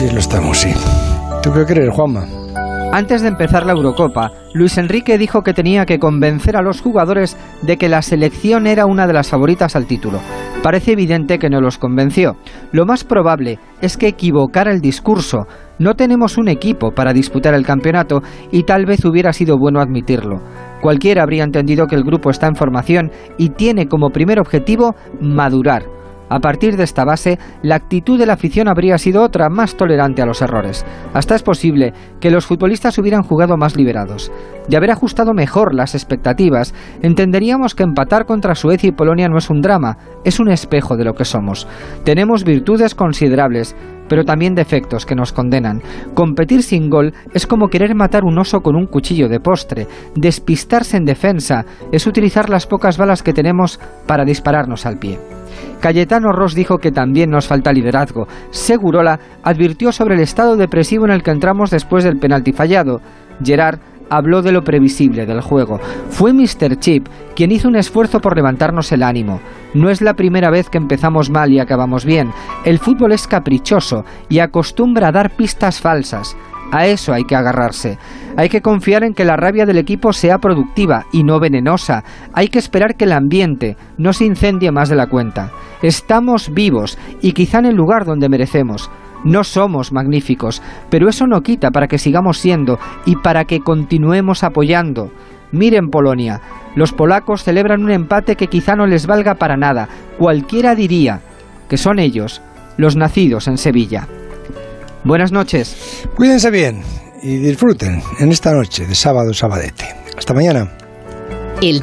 Sí, lo estamos, sí. ¿Tú qué crees, Juanma? Antes de empezar la Eurocopa, Luis Enrique dijo que tenía que convencer a los jugadores de que la selección era una de las favoritas al título. Parece evidente que no los convenció. Lo más probable es que equivocara el discurso. No tenemos un equipo para disputar el campeonato y tal vez hubiera sido bueno admitirlo. Cualquiera habría entendido que el grupo está en formación y tiene como primer objetivo madurar a partir de esta base, la actitud de la afición habría sido otra, más tolerante a los errores. Hasta es posible que los futbolistas hubieran jugado más liberados. De haber ajustado mejor las expectativas, entenderíamos que empatar contra Suecia y Polonia no es un drama, es un espejo de lo que somos. Tenemos virtudes considerables, pero también defectos que nos condenan. Competir sin gol es como querer matar un oso con un cuchillo de postre. Despistarse en defensa es utilizar las pocas balas que tenemos para dispararnos al pie. Cayetano Ross dijo que también nos falta liderazgo. Segurola advirtió sobre el estado depresivo en el que entramos después del penalti fallado. Gerard habló de lo previsible del juego. Fue Mr. Chip quien hizo un esfuerzo por levantarnos el ánimo. No es la primera vez que empezamos mal y acabamos bien. El fútbol es caprichoso y acostumbra a dar pistas falsas. A eso hay que agarrarse. Hay que confiar en que la rabia del equipo sea productiva y no venenosa. Hay que esperar que el ambiente no se incendie más de la cuenta. Estamos vivos y quizá en el lugar donde merecemos. No somos magníficos, pero eso no quita para que sigamos siendo y para que continuemos apoyando. Miren Polonia, los polacos celebran un empate que quizá no les valga para nada. Cualquiera diría que son ellos los nacidos en Sevilla. Buenas noches. Cuídense bien y disfruten en esta noche de sábado sabadete. Hasta mañana. El